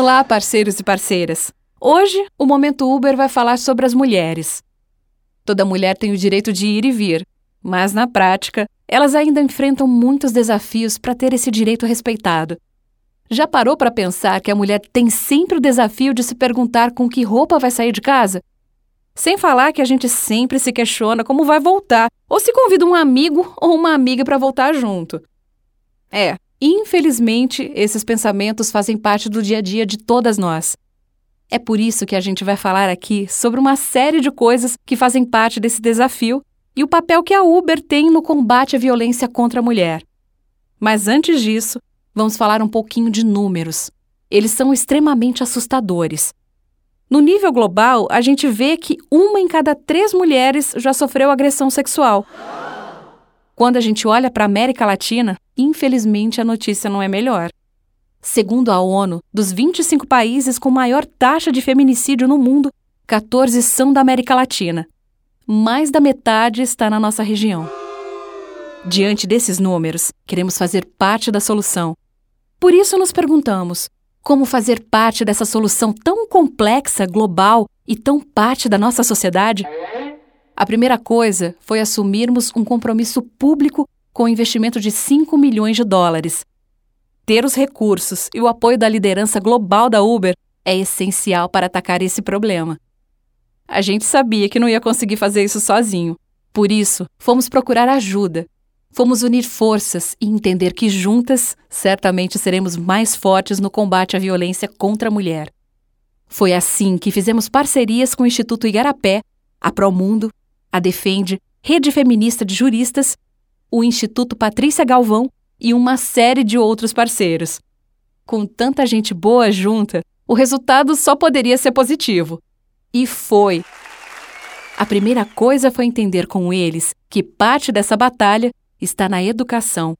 Olá, parceiros e parceiras. Hoje, o Momento Uber vai falar sobre as mulheres. Toda mulher tem o direito de ir e vir, mas na prática, elas ainda enfrentam muitos desafios para ter esse direito respeitado. Já parou para pensar que a mulher tem sempre o desafio de se perguntar com que roupa vai sair de casa? Sem falar que a gente sempre se questiona como vai voltar, ou se convida um amigo ou uma amiga para voltar junto. É, infelizmente, esses pensamentos fazem parte do dia a dia de todas nós. É por isso que a gente vai falar aqui sobre uma série de coisas que fazem parte desse desafio e o papel que a Uber tem no combate à violência contra a mulher. Mas antes disso, vamos falar um pouquinho de números. Eles são extremamente assustadores. No nível global, a gente vê que uma em cada três mulheres já sofreu agressão sexual. Quando a gente olha para a América Latina, infelizmente a notícia não é melhor. Segundo a ONU, dos 25 países com maior taxa de feminicídio no mundo, 14 são da América Latina. Mais da metade está na nossa região. Diante desses números, queremos fazer parte da solução. Por isso nos perguntamos: como fazer parte dessa solução tão complexa, global e tão parte da nossa sociedade? A primeira coisa foi assumirmos um compromisso público com o investimento de 5 milhões de dólares. Ter os recursos e o apoio da liderança global da Uber é essencial para atacar esse problema. A gente sabia que não ia conseguir fazer isso sozinho. Por isso, fomos procurar ajuda Fomos unir forças e entender que juntas certamente seremos mais fortes no combate à violência contra a mulher. Foi assim que fizemos parcerias com o Instituto Igarapé, a Promundo, a Defende, Rede Feminista de Juristas, o Instituto Patrícia Galvão e uma série de outros parceiros. Com tanta gente boa junta, o resultado só poderia ser positivo. E foi. A primeira coisa foi entender com eles que parte dessa batalha está na educação.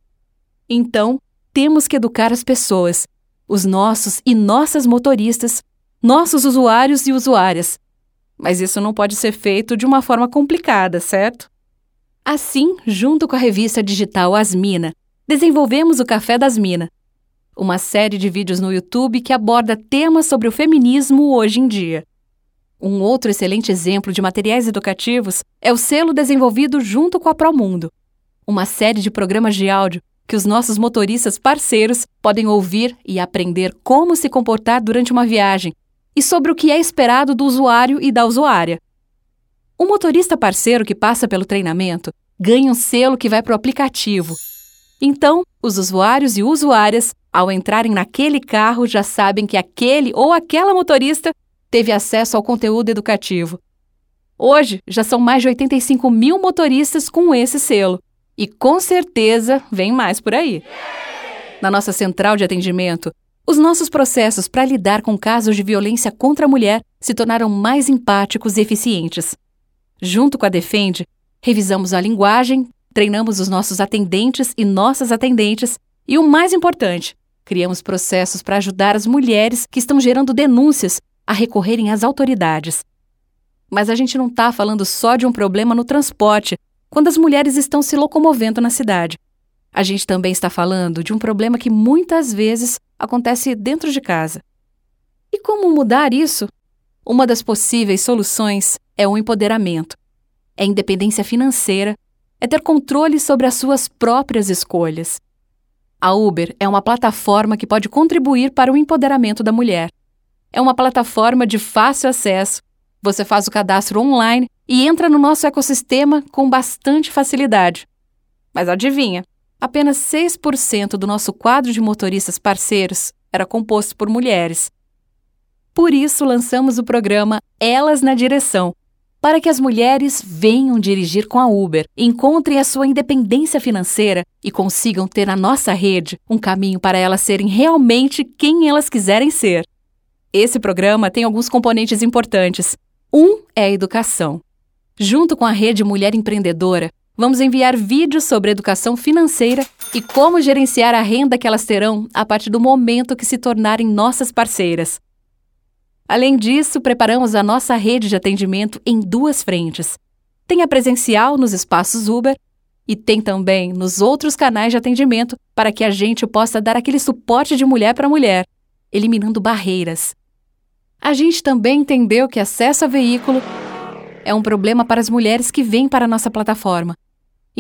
Então, temos que educar as pessoas, os nossos e nossas motoristas, nossos usuários e usuárias. Mas isso não pode ser feito de uma forma complicada, certo? Assim, junto com a revista digital Asmina, desenvolvemos o Café das Mina, uma série de vídeos no YouTube que aborda temas sobre o feminismo hoje em dia. Um outro excelente exemplo de materiais educativos é o selo desenvolvido junto com a Promundo, uma série de programas de áudio que os nossos motoristas parceiros podem ouvir e aprender como se comportar durante uma viagem e sobre o que é esperado do usuário e da usuária. O motorista parceiro que passa pelo treinamento ganha um selo que vai para o aplicativo. Então, os usuários e usuárias, ao entrarem naquele carro, já sabem que aquele ou aquela motorista teve acesso ao conteúdo educativo. Hoje, já são mais de 85 mil motoristas com esse selo. E com certeza vem mais por aí. Na nossa central de atendimento, os nossos processos para lidar com casos de violência contra a mulher se tornaram mais empáticos e eficientes. Junto com a Defende, revisamos a linguagem, treinamos os nossos atendentes e nossas atendentes e, o mais importante, criamos processos para ajudar as mulheres que estão gerando denúncias a recorrerem às autoridades. Mas a gente não está falando só de um problema no transporte quando as mulheres estão se locomovendo na cidade. A gente também está falando de um problema que muitas vezes acontece dentro de casa. E como mudar isso? Uma das possíveis soluções é o empoderamento. É independência financeira, é ter controle sobre as suas próprias escolhas. A Uber é uma plataforma que pode contribuir para o empoderamento da mulher. É uma plataforma de fácil acesso. Você faz o cadastro online e entra no nosso ecossistema com bastante facilidade. Mas adivinha, apenas 6% do nosso quadro de motoristas parceiros era composto por mulheres. Por isso lançamos o programa Elas na Direção, para que as mulheres venham dirigir com a Uber, encontrem a sua independência financeira e consigam ter na nossa rede um caminho para elas serem realmente quem elas quiserem ser. Esse programa tem alguns componentes importantes. Um é a educação. Junto com a Rede Mulher Empreendedora, vamos enviar vídeos sobre educação financeira e como gerenciar a renda que elas terão a partir do momento que se tornarem nossas parceiras. Além disso, preparamos a nossa rede de atendimento em duas frentes. Tem a presencial nos espaços Uber e tem também nos outros canais de atendimento para que a gente possa dar aquele suporte de mulher para mulher. eliminando barreiras. A gente também entendeu que acesso a veículo é um problema para as mulheres que vêm para a nossa plataforma.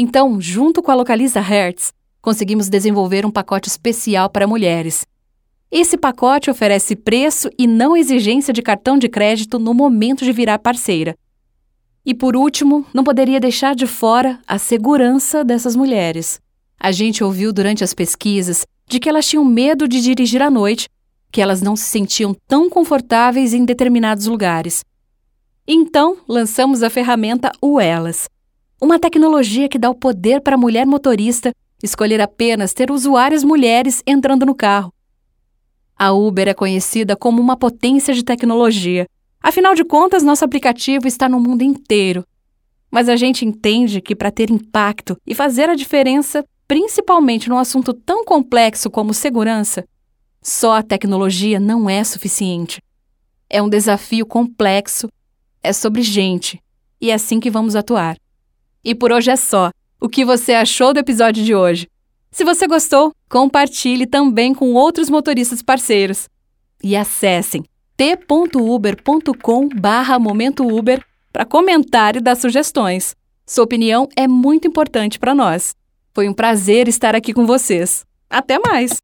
Então, junto com a Localiza Hertz, conseguimos desenvolver um pacote especial para mulheres. Esse pacote oferece preço e não exigência de cartão de crédito no momento de virar parceira. E por último, não poderia deixar de fora a segurança dessas mulheres. A gente ouviu durante as pesquisas de que elas tinham medo de dirigir à noite, que elas não se sentiam tão confortáveis em determinados lugares. Então, lançamos a ferramenta UELAS, uma tecnologia que dá o poder para a mulher motorista escolher apenas ter usuárias mulheres entrando no carro. A Uber é conhecida como uma potência de tecnologia. Afinal de contas, nosso aplicativo está no mundo inteiro. Mas a gente entende que para ter impacto e fazer a diferença, principalmente num assunto tão complexo como segurança, só a tecnologia não é suficiente. É um desafio complexo, é sobre gente, e é assim que vamos atuar. E por hoje é só. O que você achou do episódio de hoje? Se você gostou, compartilhe também com outros motoristas parceiros. E acessem t.uber.com/momentouber para comentar e dar sugestões. Sua opinião é muito importante para nós. Foi um prazer estar aqui com vocês. Até mais!